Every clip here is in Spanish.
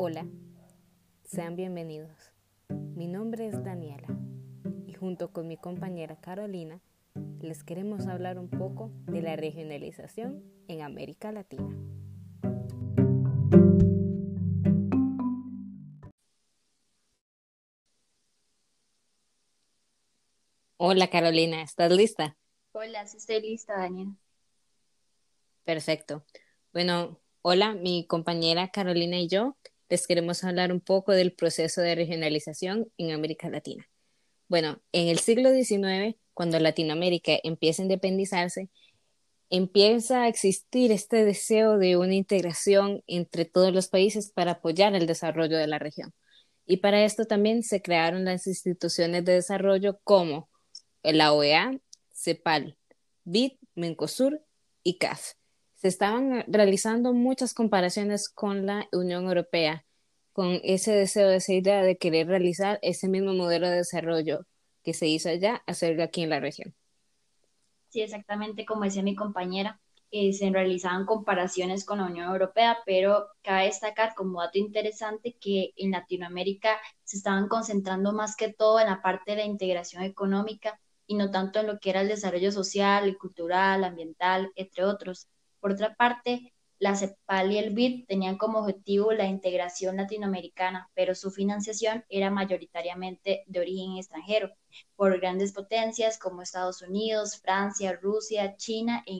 Hola, sean bienvenidos. Mi nombre es Daniela y junto con mi compañera Carolina les queremos hablar un poco de la regionalización en América Latina. Hola Carolina, ¿estás lista? Hola, sí estoy lista, Daniela. Perfecto. Bueno, hola, mi compañera Carolina y yo les queremos hablar un poco del proceso de regionalización en América Latina. Bueno, en el siglo XIX, cuando Latinoamérica empieza a independizarse, empieza a existir este deseo de una integración entre todos los países para apoyar el desarrollo de la región. Y para esto también se crearon las instituciones de desarrollo como la OEA, CEPAL, BID, MENCOSUR y CAF se estaban realizando muchas comparaciones con la Unión Europea, con ese deseo, esa idea de querer realizar ese mismo modelo de desarrollo que se hizo allá, hacerlo aquí en la región. Sí, exactamente como decía mi compañera, eh, se realizaban comparaciones con la Unión Europea, pero cabe destacar como dato interesante que en Latinoamérica se estaban concentrando más que todo en la parte de integración económica y no tanto en lo que era el desarrollo social, cultural, ambiental, entre otros. Por otra parte, la CEPAL y el BID tenían como objetivo la integración latinoamericana, pero su financiación era mayoritariamente de origen extranjero, por grandes potencias como Estados Unidos, Francia, Rusia, China e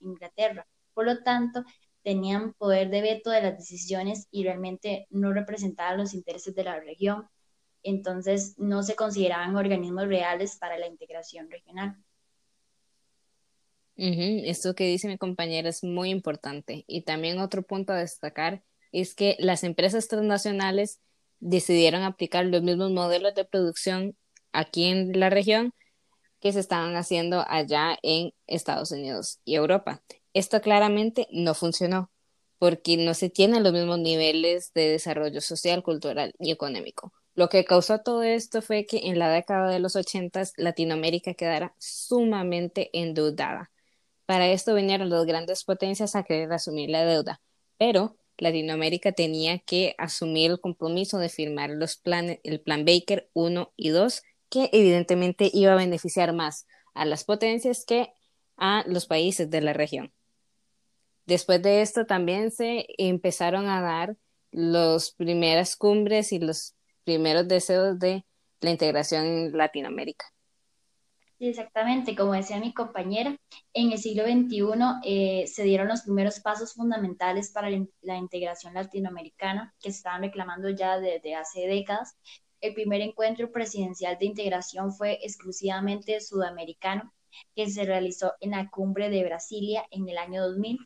Inglaterra. Por lo tanto, tenían poder de veto de las decisiones y realmente no representaban los intereses de la región. Entonces, no se consideraban organismos reales para la integración regional. Esto que dice mi compañera es muy importante. Y también otro punto a destacar es que las empresas transnacionales decidieron aplicar los mismos modelos de producción aquí en la región que se estaban haciendo allá en Estados Unidos y Europa. Esto claramente no funcionó porque no se tienen los mismos niveles de desarrollo social, cultural y económico. Lo que causó todo esto fue que en la década de los 80 Latinoamérica quedara sumamente endeudada para esto vinieron las grandes potencias a querer asumir la deuda, pero Latinoamérica tenía que asumir el compromiso de firmar los planes, el plan Baker 1 y 2, que evidentemente iba a beneficiar más a las potencias que a los países de la región. Después de esto también se empezaron a dar las primeras cumbres y los primeros deseos de la integración en Latinoamérica. Sí, exactamente, como decía mi compañera, en el siglo XXI eh, se dieron los primeros pasos fundamentales para la, integración latinoamericana que se estaban reclamando ya desde hace décadas. El primer encuentro presidencial de integración fue exclusivamente sudamericano, que se realizó en la cumbre de Brasilia en el año 2000,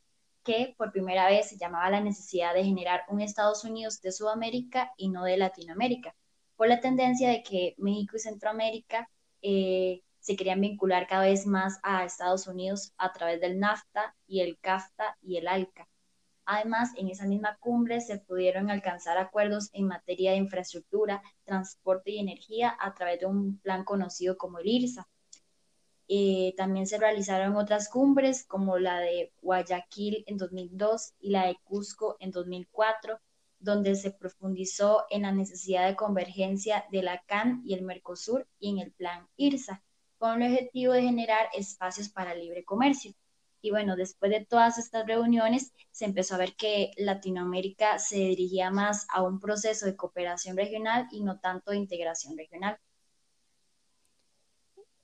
que por primera vez se llamaba la necesidad de generar un Estados Unidos de Sudamérica y no de Latinoamérica, por la tendencia de que México y Centroamérica eh, se querían vincular cada vez más a Estados Unidos a través del NAFTA y el CAFTA y el ALCA. Además, en esa misma cumbre se pudieron alcanzar acuerdos en materia de infraestructura, transporte y energía a través de un plan conocido como el IRSA. Eh, también se realizaron otras cumbres como la de Guayaquil en 2002 y la de Cusco en 2004, donde se profundizó en la necesidad de convergencia de la CAN y el Mercosur y en el plan IRSA con el objetivo de generar espacios para libre comercio. Y bueno, después de todas estas reuniones, se empezó a ver que Latinoamérica se dirigía más a un proceso de cooperación regional y no tanto de integración regional.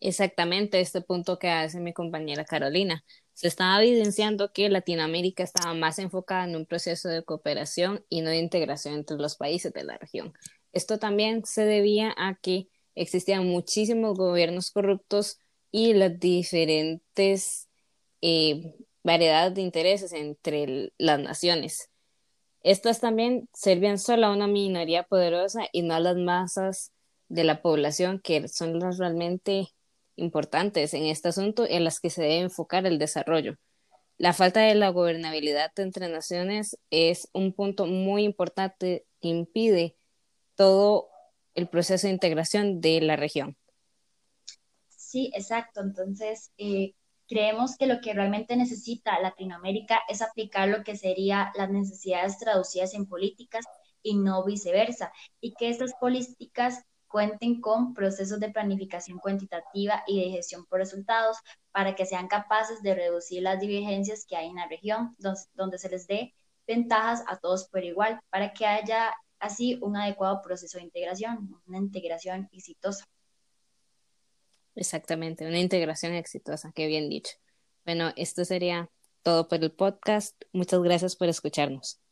Exactamente este punto que hace mi compañera Carolina. Se estaba evidenciando que Latinoamérica estaba más enfocada en un proceso de cooperación y no de integración entre los países de la región. Esto también se debía a que existían muchísimos gobiernos corruptos y las diferentes eh, variedades de intereses entre las naciones. Estas también servían solo a una minoría poderosa y no a las masas de la población que son las realmente importantes en este asunto en las que se debe enfocar el desarrollo. La falta de la gobernabilidad entre naciones es un punto muy importante que impide todo el proceso de integración de la región. Sí, exacto. Entonces, eh, creemos que lo que realmente necesita Latinoamérica es aplicar lo que serían las necesidades traducidas en políticas y no viceversa, y que estas políticas cuenten con procesos de planificación cuantitativa y de gestión por resultados para que sean capaces de reducir las divergencias que hay en la región, donde, se les dé ventajas a todos por igual, para que haya así un adecuado proceso de integración, una integración exitosa. Exactamente, una integración exitosa, qué bien dicho. Bueno, esto sería todo por el podcast. Muchas gracias por escucharnos.